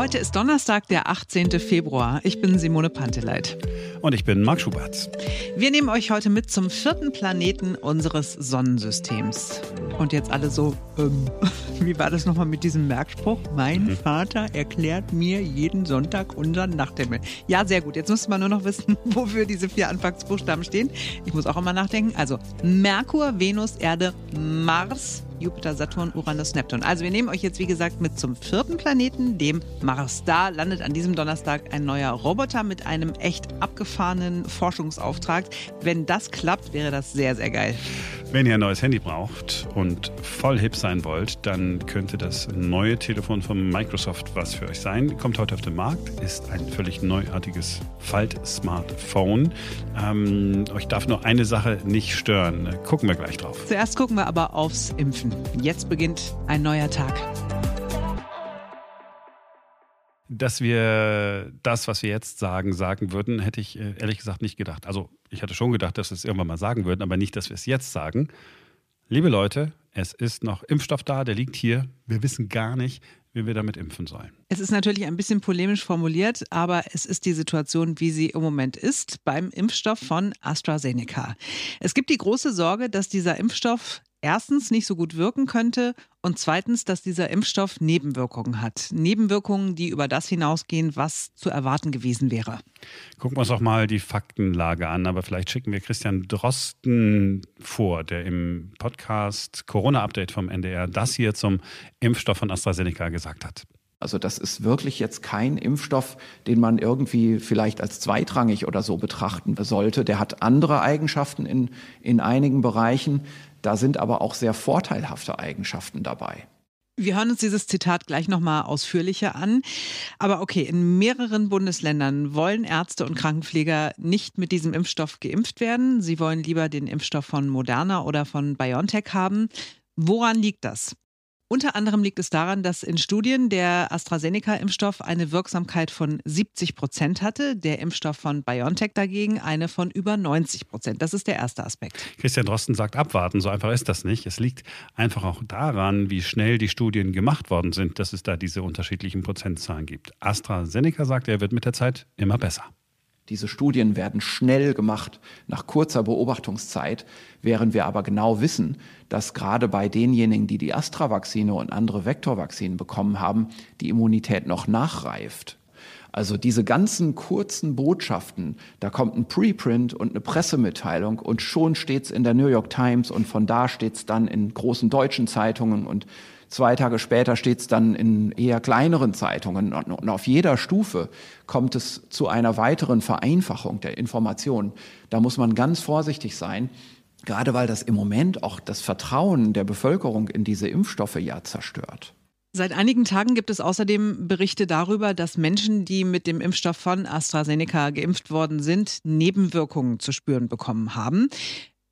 Heute ist Donnerstag, der 18. Februar. Ich bin Simone Panteleit. Und ich bin Marc Schubert. Wir nehmen euch heute mit zum vierten Planeten unseres Sonnensystems. Und jetzt alle so, ähm, wie war das nochmal mit diesem Merkspruch? Mein mhm. Vater erklärt mir jeden Sonntag unseren Nachthimmel. Ja, sehr gut. Jetzt müsste man nur noch wissen, wofür diese vier Anfangsbuchstaben stehen. Ich muss auch immer nachdenken. Also Merkur, Venus, Erde, Mars, Jupiter, Saturn, Uranus, Neptun. Also wir nehmen euch jetzt wie gesagt mit zum vierten Planeten, dem Mars. Da landet an diesem Donnerstag ein neuer Roboter mit einem echt abgefahrenen Forschungsauftrag. Wenn das klappt, wäre das sehr, sehr geil. Wenn ihr ein neues Handy braucht und voll hip sein wollt, dann könnte das neue Telefon von Microsoft was für euch sein. Kommt heute auf den Markt, ist ein völlig neuartiges Falt-Smartphone. Ähm, euch darf nur eine Sache nicht stören. Gucken wir gleich drauf. Zuerst gucken wir aber aufs Impfen. Jetzt beginnt ein neuer Tag dass wir das, was wir jetzt sagen, sagen würden, hätte ich äh, ehrlich gesagt nicht gedacht. Also ich hatte schon gedacht, dass wir es irgendwann mal sagen würden, aber nicht, dass wir es jetzt sagen. Liebe Leute, es ist noch Impfstoff da, der liegt hier. Wir wissen gar nicht, wie wir damit impfen sollen. Es ist natürlich ein bisschen polemisch formuliert, aber es ist die Situation, wie sie im Moment ist beim Impfstoff von AstraZeneca. Es gibt die große Sorge, dass dieser Impfstoff erstens nicht so gut wirken könnte und zweitens, dass dieser Impfstoff Nebenwirkungen hat. Nebenwirkungen, die über das hinausgehen, was zu erwarten gewesen wäre. Gucken wir uns auch mal die Faktenlage an, aber vielleicht schicken wir Christian Drosten vor, der im Podcast Corona Update vom NDR das hier zum Impfstoff von AstraZeneca gesagt hat. Also das ist wirklich jetzt kein Impfstoff, den man irgendwie vielleicht als zweitrangig oder so betrachten sollte. Der hat andere Eigenschaften in, in einigen Bereichen. Da sind aber auch sehr vorteilhafte Eigenschaften dabei. Wir hören uns dieses Zitat gleich nochmal ausführlicher an. Aber okay, in mehreren Bundesländern wollen Ärzte und Krankenpfleger nicht mit diesem Impfstoff geimpft werden. Sie wollen lieber den Impfstoff von Moderna oder von BioNTech haben. Woran liegt das? Unter anderem liegt es daran, dass in Studien der AstraZeneca-Impfstoff eine Wirksamkeit von 70 Prozent hatte, der Impfstoff von BioNTech dagegen eine von über 90 Prozent. Das ist der erste Aspekt. Christian Drosten sagt abwarten, so einfach ist das nicht. Es liegt einfach auch daran, wie schnell die Studien gemacht worden sind, dass es da diese unterschiedlichen Prozentzahlen gibt. AstraZeneca sagt, er wird mit der Zeit immer besser. Diese Studien werden schnell gemacht, nach kurzer Beobachtungszeit, während wir aber genau wissen, dass gerade bei denjenigen, die die Astra-Vakzine und andere Vektorvakzinen bekommen haben, die Immunität noch nachreift. Also diese ganzen kurzen Botschaften, da kommt ein Preprint und eine Pressemitteilung und schon steht's in der New York Times und von da steht's dann in großen deutschen Zeitungen und Zwei Tage später steht es dann in eher kleineren Zeitungen und auf jeder Stufe kommt es zu einer weiteren Vereinfachung der Informationen. Da muss man ganz vorsichtig sein, gerade weil das im Moment auch das Vertrauen der Bevölkerung in diese Impfstoffe ja zerstört. Seit einigen Tagen gibt es außerdem Berichte darüber, dass Menschen, die mit dem Impfstoff von AstraZeneca geimpft worden sind, Nebenwirkungen zu spüren bekommen haben.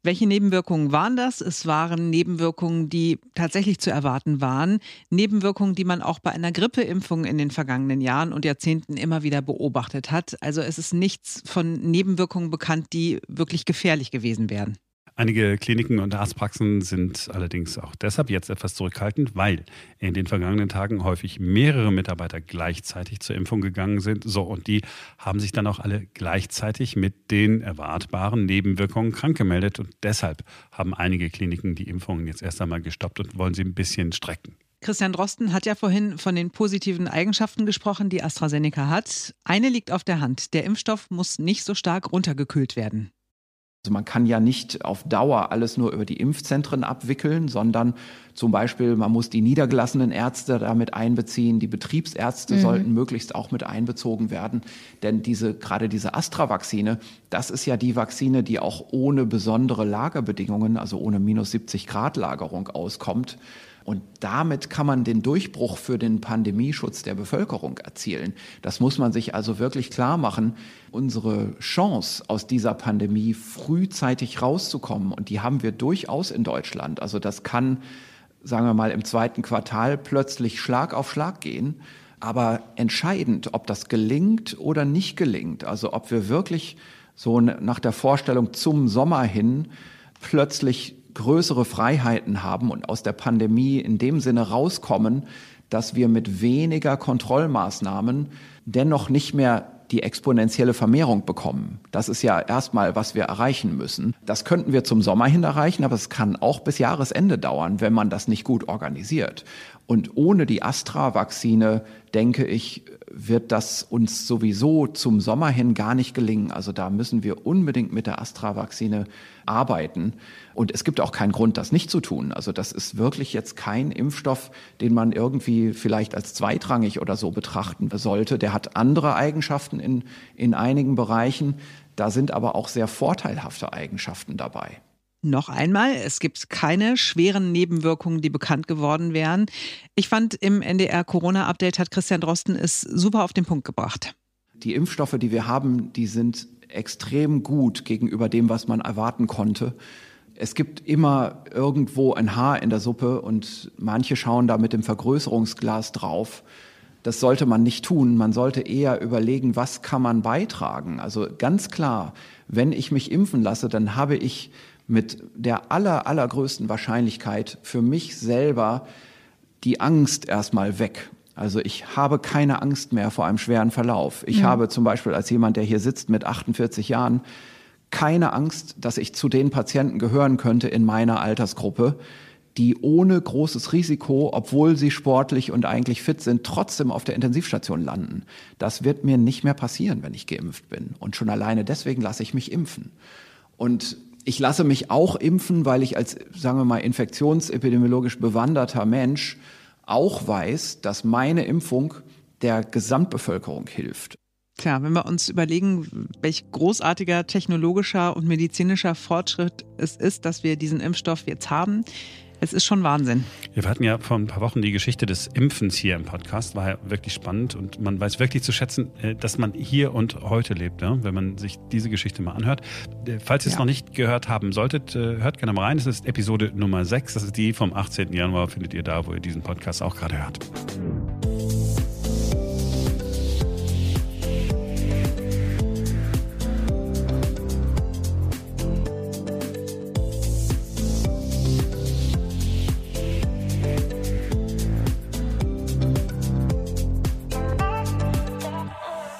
Welche Nebenwirkungen waren das? Es waren Nebenwirkungen, die tatsächlich zu erwarten waren. Nebenwirkungen, die man auch bei einer Grippeimpfung in den vergangenen Jahren und Jahrzehnten immer wieder beobachtet hat. Also es ist nichts von Nebenwirkungen bekannt, die wirklich gefährlich gewesen wären. Einige Kliniken und Arztpraxen sind allerdings auch deshalb jetzt etwas zurückhaltend, weil in den vergangenen Tagen häufig mehrere Mitarbeiter gleichzeitig zur Impfung gegangen sind. So, und die haben sich dann auch alle gleichzeitig mit den erwartbaren Nebenwirkungen krank gemeldet. Und deshalb haben einige Kliniken die Impfungen jetzt erst einmal gestoppt und wollen sie ein bisschen strecken. Christian Drosten hat ja vorhin von den positiven Eigenschaften gesprochen, die AstraZeneca hat. Eine liegt auf der Hand. Der Impfstoff muss nicht so stark runtergekühlt werden. Also man kann ja nicht auf Dauer alles nur über die Impfzentren abwickeln, sondern zum Beispiel, man muss die niedergelassenen Ärzte damit einbeziehen, die Betriebsärzte mhm. sollten möglichst auch mit einbezogen werden. Denn diese, gerade diese Astra-Vakzine, das ist ja die Vakzine, die auch ohne besondere Lagerbedingungen, also ohne minus 70 Grad Lagerung auskommt. Und damit kann man den Durchbruch für den Pandemieschutz der Bevölkerung erzielen. Das muss man sich also wirklich klar machen. Unsere Chance, aus dieser Pandemie frühzeitig rauszukommen, und die haben wir durchaus in Deutschland. Also das kann, sagen wir mal, im zweiten Quartal plötzlich Schlag auf Schlag gehen. Aber entscheidend, ob das gelingt oder nicht gelingt, also ob wir wirklich so nach der Vorstellung zum Sommer hin plötzlich größere Freiheiten haben und aus der Pandemie in dem Sinne rauskommen, dass wir mit weniger Kontrollmaßnahmen dennoch nicht mehr die exponentielle Vermehrung bekommen. Das ist ja erstmal, was wir erreichen müssen. Das könnten wir zum Sommer hin erreichen, aber es kann auch bis Jahresende dauern, wenn man das nicht gut organisiert. Und ohne die Astra-Vakzine, denke ich, wird das uns sowieso zum Sommer hin gar nicht gelingen. Also da müssen wir unbedingt mit der Astra-Vakzine arbeiten. Und es gibt auch keinen Grund, das nicht zu tun. Also das ist wirklich jetzt kein Impfstoff, den man irgendwie vielleicht als zweitrangig oder so betrachten sollte. Der hat andere Eigenschaften in, in einigen Bereichen. Da sind aber auch sehr vorteilhafte Eigenschaften dabei. Noch einmal, es gibt keine schweren Nebenwirkungen, die bekannt geworden wären. Ich fand, im NDR Corona-Update hat Christian Drosten es super auf den Punkt gebracht. Die Impfstoffe, die wir haben, die sind extrem gut gegenüber dem, was man erwarten konnte. Es gibt immer irgendwo ein Haar in der Suppe und manche schauen da mit dem Vergrößerungsglas drauf. Das sollte man nicht tun. Man sollte eher überlegen, was kann man beitragen. Also ganz klar, wenn ich mich impfen lasse, dann habe ich mit der aller, allergrößten Wahrscheinlichkeit für mich selber die Angst erstmal weg. Also ich habe keine Angst mehr vor einem schweren Verlauf. Ich mhm. habe zum Beispiel als jemand, der hier sitzt mit 48 Jahren, keine Angst, dass ich zu den Patienten gehören könnte in meiner Altersgruppe, die ohne großes Risiko, obwohl sie sportlich und eigentlich fit sind, trotzdem auf der Intensivstation landen. Das wird mir nicht mehr passieren, wenn ich geimpft bin. Und schon alleine deswegen lasse ich mich impfen. Und ich lasse mich auch impfen, weil ich als, sagen wir mal, infektionsepidemiologisch bewanderter Mensch auch weiß, dass meine Impfung der Gesamtbevölkerung hilft. Klar, wenn wir uns überlegen, welch großartiger technologischer und medizinischer Fortschritt es ist, dass wir diesen Impfstoff jetzt haben, es ist schon Wahnsinn. Wir hatten ja vor ein paar Wochen die Geschichte des Impfens hier im Podcast. War ja wirklich spannend und man weiß wirklich zu schätzen, äh, dass man hier und heute lebt, wenn man sich diese Geschichte mal anhört. Äh, falls ihr es ja. noch nicht gehört haben solltet, äh, hört gerne mal rein. Es ist Episode Nummer 6. Das ist die vom 18. Januar. Findet ihr da, wo ihr diesen Podcast auch gerade hört.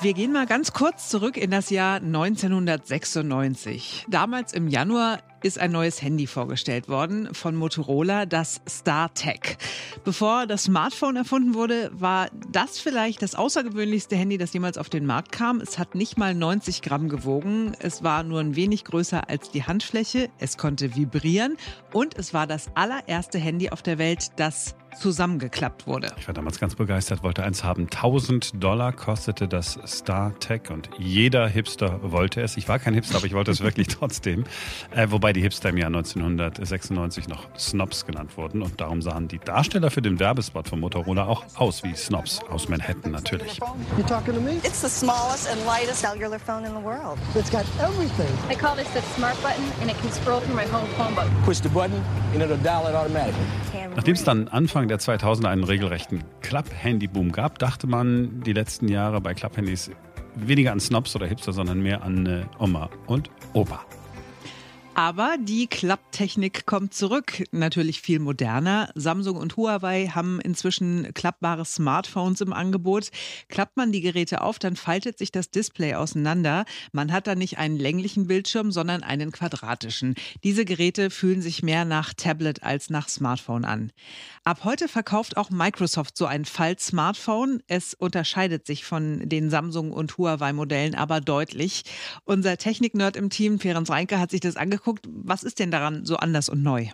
Wir gehen mal ganz kurz zurück in das Jahr 1996. Damals im Januar ist ein neues Handy vorgestellt worden von Motorola, das StarTech. Bevor das Smartphone erfunden wurde, war das vielleicht das außergewöhnlichste Handy, das jemals auf den Markt kam. Es hat nicht mal 90 Gramm gewogen. Es war nur ein wenig größer als die Handfläche. Es konnte vibrieren und es war das allererste Handy auf der Welt, das zusammengeklappt wurde. Ich war damals ganz begeistert, wollte eins haben. 1000 Dollar kostete das StarTech und jeder Hipster wollte es. Ich war kein Hipster, aber ich wollte es wirklich trotzdem. Äh, wobei die Hipster im Jahr 1996 noch Snobs genannt wurden und darum sahen die Darsteller für den Werbespot von Motorola auch aus wie Snobs aus Manhattan natürlich. You talking to me? It's the smallest and lightest cellular phone in the world. It's got everything. I call this the smart button and it can scroll through my home phone book. Push the button and it'll dial it automatically. Nachdem es dann Anfang der 2000er einen regelrechten Club-Handy-Boom gab, dachte man die letzten Jahre bei Club-Handys weniger an Snobs oder Hipster, sondern mehr an äh, Oma und Opa. Aber die Klapptechnik kommt zurück, natürlich viel moderner. Samsung und Huawei haben inzwischen klappbare Smartphones im Angebot. Klappt man die Geräte auf, dann faltet sich das Display auseinander. Man hat dann nicht einen länglichen Bildschirm, sondern einen quadratischen. Diese Geräte fühlen sich mehr nach Tablet als nach Smartphone an. Ab heute verkauft auch Microsoft so ein Fall-Smartphone. Es unterscheidet sich von den Samsung und Huawei-Modellen aber deutlich. Unser Technik-Nerd im Team, Ferenc Reinke, hat sich das angeguckt angeguckt. Was ist denn daran so anders und neu?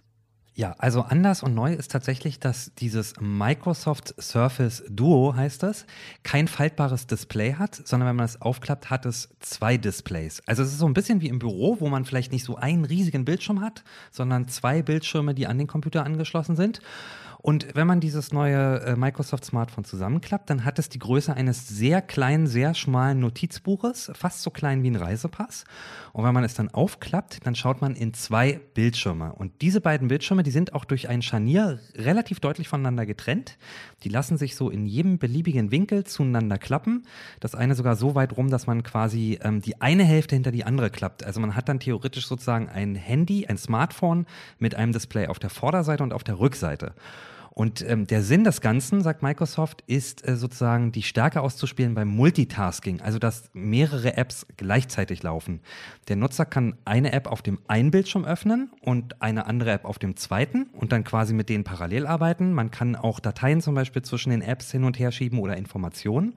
Ja, also anders und neu ist tatsächlich, dass dieses Microsoft Surface Duo heißt das, kein faltbares Display hat, sondern wenn man es aufklappt, hat es zwei Displays. Also es ist so ein bisschen wie im Büro, wo man vielleicht nicht so einen riesigen Bildschirm hat, sondern zwei Bildschirme, die an den Computer angeschlossen sind. Und wenn man dieses neue äh, Microsoft Smartphone zusammenklappt, dann hat es die Größe eines sehr kleinen, sehr schmalen Notizbuches, fast so klein wie ein Reisepass. Und wenn man es dann aufklappt, dann schaut man in zwei Bildschirme. Und diese beiden Bildschirme, die sind auch durch ein Scharnier relativ deutlich voneinander getrennt. Die lassen sich so in jedem beliebigen Winkel zueinander klappen. Das eine sogar so weit rum, dass man quasi ähm, die eine Hälfte hinter die andere klappt. Also man hat dann theoretisch sozusagen ein Handy, ein Smartphone mit einem Display auf der Vorderseite und auf der Rückseite. Und ähm, der Sinn des Ganzen, sagt Microsoft, ist äh, sozusagen die Stärke auszuspielen beim Multitasking, also dass mehrere Apps gleichzeitig laufen. Der Nutzer kann eine App auf dem einen Bildschirm öffnen und eine andere App auf dem zweiten und dann quasi mit denen parallel arbeiten. Man kann auch Dateien zum Beispiel zwischen den Apps hin und her schieben oder Informationen.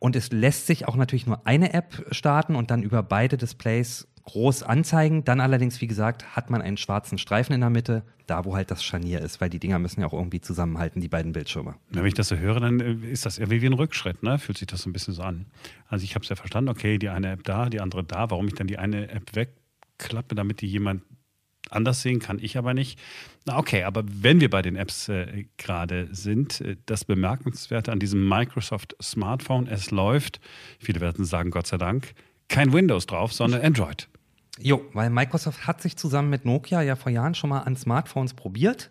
Und es lässt sich auch natürlich nur eine App starten und dann über beide Displays groß anzeigen. Dann allerdings, wie gesagt, hat man einen schwarzen Streifen in der Mitte, da wo halt das Scharnier ist, weil die Dinger müssen ja auch irgendwie zusammenhalten, die beiden Bildschirme. Wenn ich das so höre, dann äh, ist das irgendwie wie ein Rückschritt, ne? Fühlt sich das so ein bisschen so an. Also ich habe es ja verstanden, okay, die eine App da, die andere da, warum ich dann die eine App wegklappe, damit die jemand anders sehen kann, ich aber nicht. Na okay, aber wenn wir bei den Apps äh, gerade sind, äh, das Bemerkenswerte an diesem Microsoft Smartphone, es läuft, viele werden sagen, Gott sei Dank, kein Windows drauf, sondern Android. Jo, weil Microsoft hat sich zusammen mit Nokia ja vor Jahren schon mal an Smartphones probiert.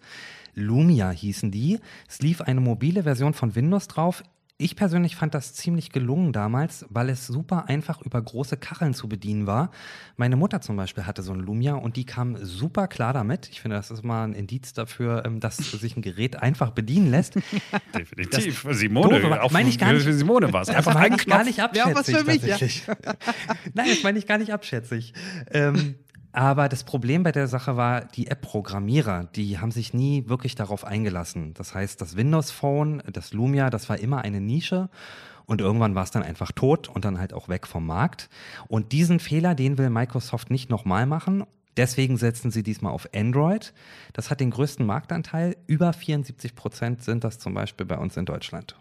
Lumia hießen die. Es lief eine mobile Version von Windows drauf. Ich persönlich fand das ziemlich gelungen damals, weil es super einfach über große Kacheln zu bedienen war. Meine Mutter zum Beispiel hatte so ein Lumia und die kam super klar damit. Ich finde, das ist mal ein Indiz dafür, ähm, dass sich ein Gerät einfach bedienen lässt. Definitiv. Das Simone, doofe, auf, meine ich gar nicht, für Simone war es. Einfach ein ich gar nicht abschätzig. Ja, was für mich, ja. Nein, das meine ich gar nicht abschätzig. Ähm, aber das Problem bei der Sache war, die App-Programmierer, die haben sich nie wirklich darauf eingelassen. Das heißt, das Windows Phone, das Lumia, das war immer eine Nische. Und irgendwann war es dann einfach tot und dann halt auch weg vom Markt. Und diesen Fehler, den will Microsoft nicht nochmal machen. Deswegen setzen sie diesmal auf Android. Das hat den größten Marktanteil. Über 74 Prozent sind das zum Beispiel bei uns in Deutschland.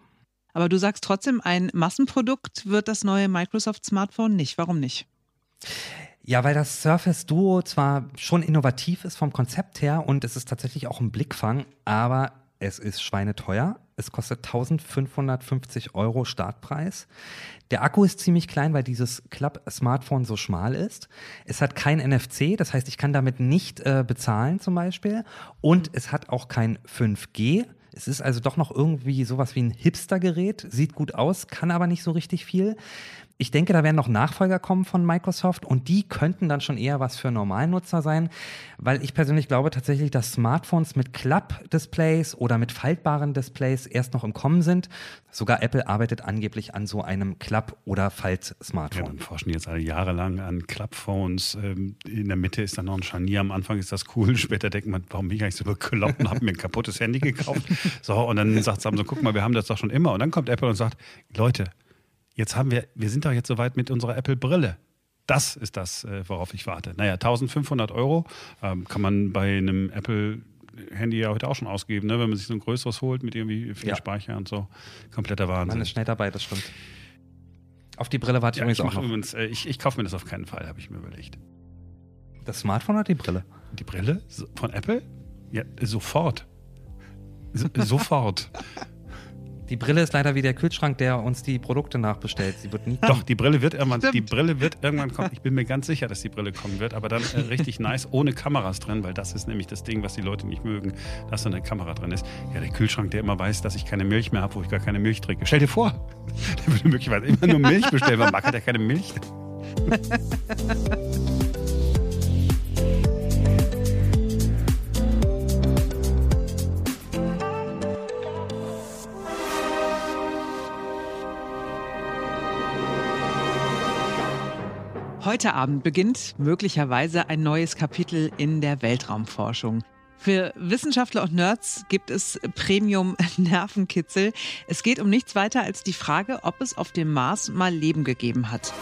Aber du sagst trotzdem, ein Massenprodukt wird das neue Microsoft Smartphone nicht. Warum nicht? Ja, weil das Surface Duo zwar schon innovativ ist vom Konzept her und es ist tatsächlich auch ein Blickfang, aber es ist schweineteuer. Es kostet 1550 Euro Startpreis. Der Akku ist ziemlich klein, weil dieses Club-Smartphone so schmal ist. Es hat kein NFC, das heißt, ich kann damit nicht äh, bezahlen zum Beispiel. Und es hat auch kein 5G. Es ist also doch noch irgendwie sowas wie ein Hipster-Gerät, sieht gut aus, kann aber nicht so richtig viel ich denke, da werden noch Nachfolger kommen von Microsoft und die könnten dann schon eher was für Normalnutzer sein, weil ich persönlich glaube tatsächlich, dass Smartphones mit Klapp-Displays oder mit faltbaren Displays erst noch im Kommen sind. Sogar Apple arbeitet angeblich an so einem Klapp- oder Falt-Smartphone. Ja, wir forschen jetzt alle Jahre lang an Klappphones. Ähm, in der Mitte ist dann noch ein Scharnier. Am Anfang ist das cool. Später denkt man, warum bin ich eigentlich so bekloppt und habe mir ein kaputtes Handy gekauft? So, und dann sagt Samsung, guck mal, wir haben das doch schon immer. Und dann kommt Apple und sagt, Leute, jetzt haben wir, wir sind doch jetzt soweit mit unserer Apple-Brille. Das ist das, äh, worauf ich warte. Naja, 1500 Euro ähm, kann man bei einem Apple Handy ja heute auch schon ausgeben, ne? wenn man sich so ein größeres holt mit irgendwie viel ja. Speicher und so. Kompletter Wahnsinn. Man ist schnell dabei, das stimmt. Auf die Brille warte ich ja, übrigens ich auch noch. Übrigens, äh, ich, ich kaufe mir das auf keinen Fall, habe ich mir überlegt. Das Smartphone oder die Brille? Die Brille? Von Apple? Ja, sofort. So, sofort. Die Brille ist leider wie der Kühlschrank, der uns die Produkte nachbestellt. Sie wird nie kommen. Doch, die Brille wird irgendwann, die Brille wird irgendwann kommen. Ich bin mir ganz sicher, dass die Brille kommen wird, aber dann äh, richtig nice, ohne Kameras drin, weil das ist nämlich das Ding, was die Leute nicht mögen, dass da eine Kamera drin ist. Ja, der Kühlschrank, der immer weiß, dass ich keine Milch mehr habe, wo ich gar keine Milch trinke. Stell dir vor, der würde möglicherweise immer nur Milch bestellen. Warum mag er keine Milch? Heute Abend beginnt möglicherweise ein neues Kapitel in der Weltraumforschung. Für Wissenschaftler und Nerds gibt es Premium-Nervenkitzel. Es geht um nichts weiter als die Frage, ob es auf dem Mars mal Leben gegeben hat.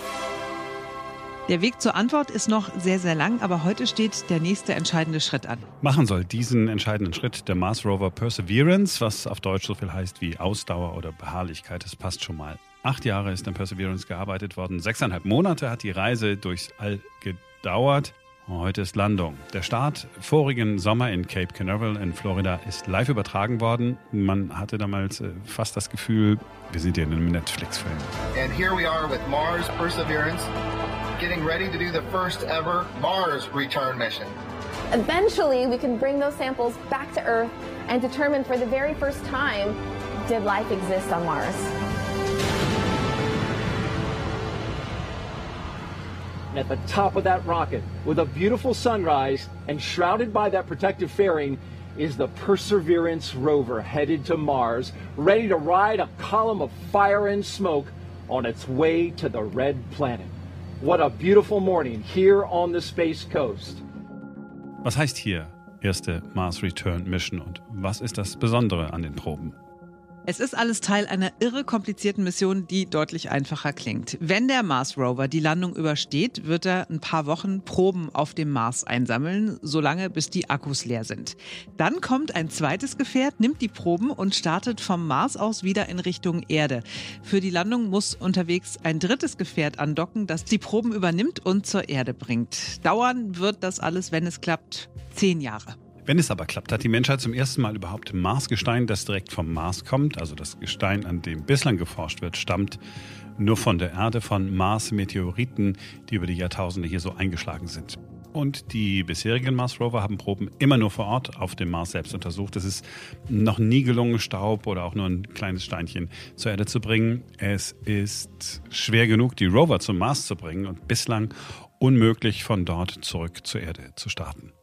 Der Weg zur Antwort ist noch sehr, sehr lang, aber heute steht der nächste entscheidende Schritt an. Machen soll diesen entscheidenden Schritt der Mars Rover Perseverance, was auf Deutsch so viel heißt wie Ausdauer oder Beharrlichkeit. Das passt schon mal. Acht Jahre ist an Perseverance gearbeitet worden. Sechseinhalb Monate hat die Reise durchs All gedauert. Heute ist Landung. Der Start vorigen Sommer in Cape Canaveral in Florida ist live übertragen worden. Man hatte damals äh, fast das Gefühl, wir sind hier in einem Netflix-Film. And here we are with Mars Perseverance, getting ready to do the first ever Mars return mission. Eventually, we can bring those samples back to Earth and determine for the very first time, did life exist on Mars? At the top of that rocket with a beautiful sunrise and shrouded by that protective fairing is the Perseverance rover headed to Mars, ready to ride a column of fire and smoke on its way to the red planet. What a beautiful morning here on the Space Coast. Was heißt hier erste Mars Return Mission und was ist das Besondere an den Proben? Es ist alles Teil einer irre komplizierten Mission, die deutlich einfacher klingt. Wenn der Mars Rover die Landung übersteht, wird er ein paar Wochen Proben auf dem Mars einsammeln, solange bis die Akkus leer sind. Dann kommt ein zweites Gefährt, nimmt die Proben und startet vom Mars aus wieder in Richtung Erde. Für die Landung muss unterwegs ein drittes Gefährt andocken, das die Proben übernimmt und zur Erde bringt. Dauern wird das alles, wenn es klappt, zehn Jahre. Wenn es aber klappt, hat die Menschheit zum ersten Mal überhaupt Marsgestein, das direkt vom Mars kommt. Also das Gestein, an dem bislang geforscht wird, stammt nur von der Erde, von Mars-Meteoriten, die über die Jahrtausende hier so eingeschlagen sind. Und die bisherigen Mars-Rover haben Proben immer nur vor Ort auf dem Mars selbst untersucht. Es ist noch nie gelungen, Staub oder auch nur ein kleines Steinchen zur Erde zu bringen. Es ist schwer genug, die Rover zum Mars zu bringen und bislang unmöglich, von dort zurück zur Erde zu starten.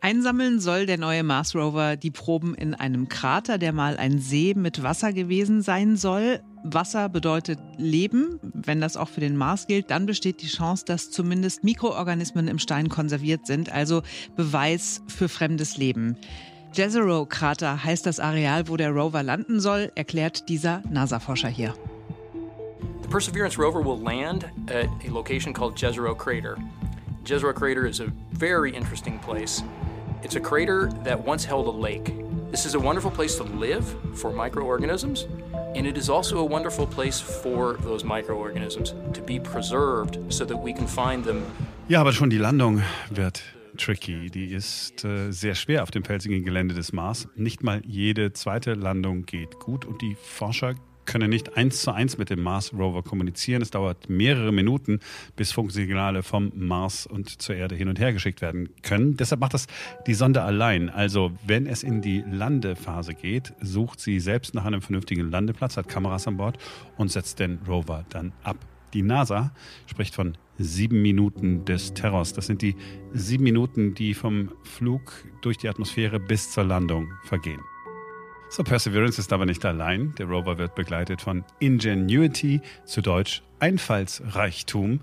Einsammeln soll der neue Mars Rover die Proben in einem Krater, der mal ein See mit Wasser gewesen sein soll. Wasser bedeutet Leben. Wenn das auch für den Mars gilt, dann besteht die Chance, dass zumindest Mikroorganismen im Stein konserviert sind, also Beweis für fremdes Leben. Jezero-Krater heißt das Areal, wo der Rover landen soll, erklärt dieser NASA-Forscher hier. The Perseverance rover will land at a location called Jezero Crater. Jezero Crater is a very interesting place. It's a crater that once held a lake. This is a wonderful place to live for microorganisms, and it is also a wonderful place for those microorganisms to be preserved so that we can find them. Ja, aber schon die Landung wird tricky. Die ist äh, sehr schwer auf dem felsigen Gelände des Mars. Nicht mal jede zweite Landung geht gut und die Forscher können nicht eins zu eins mit dem Mars Rover kommunizieren. Es dauert mehrere Minuten, bis Funksignale vom Mars und zur Erde hin und her geschickt werden können. Deshalb macht das die Sonde allein. Also wenn es in die Landephase geht, sucht sie selbst nach einem vernünftigen Landeplatz, hat Kameras an Bord und setzt den Rover dann ab. Die NASA spricht von sieben Minuten des Terrors. Das sind die sieben Minuten, die vom Flug durch die Atmosphäre bis zur Landung vergehen. So, Perseverance ist aber nicht allein. Der Rover wird begleitet von Ingenuity, zu Deutsch Einfallsreichtum.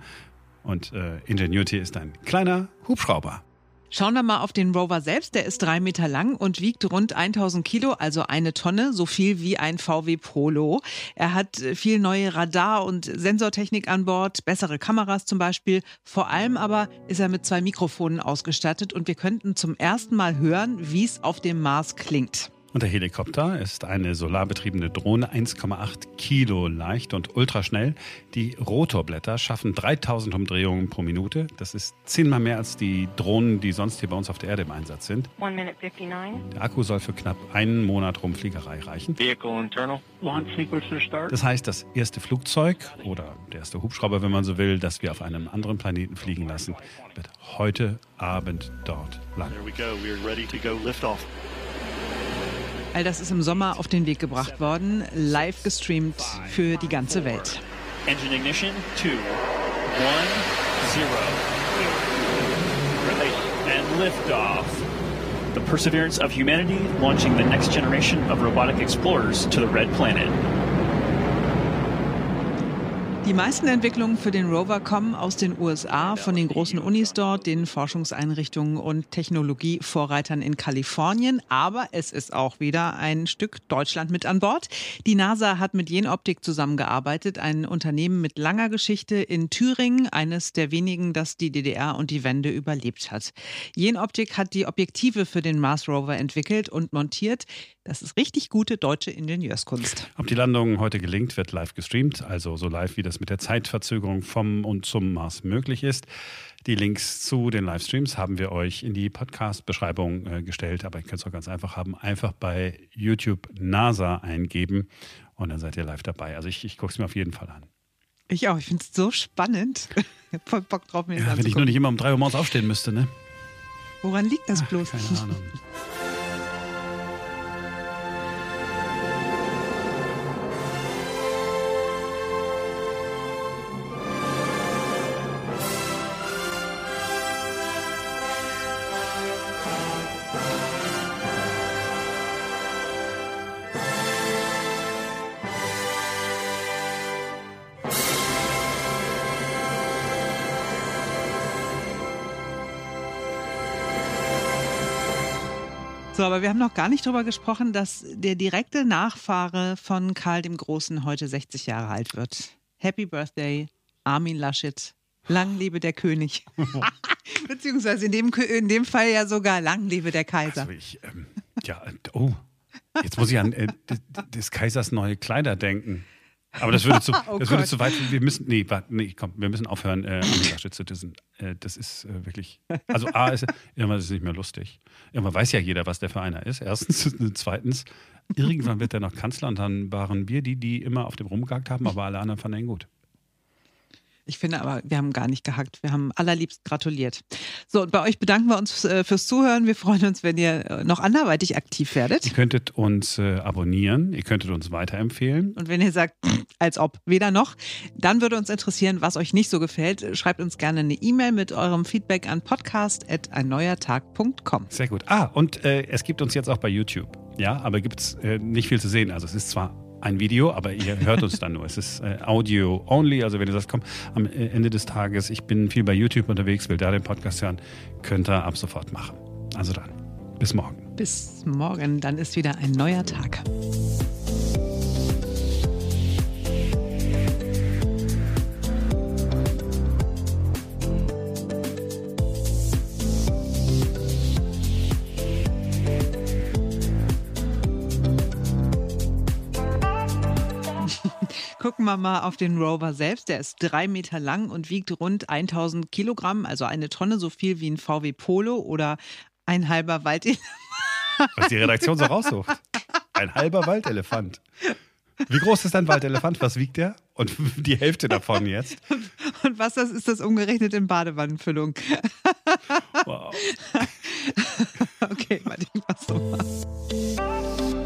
Und äh, Ingenuity ist ein kleiner Hubschrauber. Schauen wir mal auf den Rover selbst. Der ist drei Meter lang und wiegt rund 1000 Kilo, also eine Tonne, so viel wie ein VW Polo. Er hat viel neue Radar- und Sensortechnik an Bord, bessere Kameras zum Beispiel. Vor allem aber ist er mit zwei Mikrofonen ausgestattet und wir könnten zum ersten Mal hören, wie es auf dem Mars klingt. Und der Helikopter ist eine solarbetriebene Drohne, 1,8 Kilo leicht und ultraschnell. Die Rotorblätter schaffen 3000 Umdrehungen pro Minute. Das ist zehnmal mehr als die Drohnen, die sonst hier bei uns auf der Erde im Einsatz sind. Der Akku soll für knapp einen Monat Rumfliegerei reichen. Das heißt, das erste Flugzeug oder der erste Hubschrauber, wenn man so will, das wir auf einem anderen Planeten fliegen lassen, wird heute Abend dort landen. All das ist im Sommer auf den Weg gebracht worden, live gestreamt für die ganze Welt. Engine ignition, two, one, zero. Release and liftoff. The perseverance of humanity launching the next generation of robotic explorers to the red planet. Die meisten Entwicklungen für den Rover kommen aus den USA, von den großen Unis dort, den Forschungseinrichtungen und Technologievorreitern in Kalifornien. Aber es ist auch wieder ein Stück Deutschland mit an Bord. Die NASA hat mit Jenoptik zusammengearbeitet, ein Unternehmen mit langer Geschichte in Thüringen, eines der wenigen, das die DDR und die Wende überlebt hat. Jenoptik hat die Objektive für den Mars Rover entwickelt und montiert. Das ist richtig gute deutsche Ingenieurskunst. Ob die Landung heute gelingt, wird live gestreamt, also so live wie das mit der Zeitverzögerung vom und zum Mars möglich ist. Die Links zu den Livestreams haben wir euch in die Podcast-Beschreibung äh, gestellt, aber ihr könnt es auch ganz einfach haben. Einfach bei YouTube NASA eingeben und dann seid ihr live dabei. Also ich, ich gucke es mir auf jeden Fall an. Ich auch. Ich finde es so spannend. Ich habe voll Bock drauf, mir Ja, wenn ich nur nicht immer um 3 Uhr morgens aufstehen müsste, ne? Woran liegt das bloß? Keine Ahnung. So, aber wir haben noch gar nicht darüber gesprochen, dass der direkte Nachfahre von Karl dem Großen heute 60 Jahre alt wird. Happy Birthday, Armin Laschet. Lang lebe der König. Beziehungsweise in dem, in dem Fall ja sogar lang lebe der Kaiser. Also ich, ähm, ja, oh. Jetzt muss ich an äh, des Kaisers neue Kleider denken. Aber das würde zu, Oh das würde zu weit. Wir müssen, nee, warte, nee, komm, wir müssen aufhören, äh, Armin zu dissen. Äh, das ist äh, wirklich. Also A ist irgendwann ist es nicht mehr lustig. Irgendwann weiß ja jeder, was der für einer ist. Erstens, zweitens, irgendwann wird er noch Kanzler und dann waren wir die, die immer auf dem rumgehackt haben, aber alle anderen fanden ihn gut. Ich finde aber, wir haben gar nicht gehackt. Wir haben allerliebst gratuliert. So, und bei euch bedanken wir uns äh, fürs Zuhören. Wir freuen uns, wenn ihr äh, noch anderweitig aktiv werdet. Ihr könntet uns äh, abonnieren, ihr könntet uns weiterempfehlen. Und wenn ihr sagt, als ob, weder noch, dann würde uns interessieren, was euch nicht so gefällt. Schreibt uns gerne eine E-Mail mit eurem Feedback an podcast.einneuertag.com. Sehr gut. Ah, und äh, es gibt uns jetzt auch bei YouTube. Ja, aber gibt es nicht viel zu sehen. Also es ist zwar ein Video, aber ihr hört uns dann nur. Es ist äh, Audio only. Also wenn ihr sagt, komm, am äh, Ende des Tages, ich bin viel bei YouTube unterwegs, will da den Podcast hören, könnt ihr ab sofort machen. Also dann, bis morgen. Bis morgen, dann ist wieder ein neuer Tag. Gucken wir mal auf den Rover selbst. Der ist drei Meter lang und wiegt rund 1000 Kilogramm, also eine Tonne so viel wie ein VW Polo oder ein halber Wald. Was die Redaktion so raussucht. Ein halber Waldelefant. Wie groß ist ein Waldelefant? Was wiegt der? Und die Hälfte davon jetzt. Und was das ist, das umgerechnet in Badewannenfüllung. Wow. Okay, Martin, was du machst.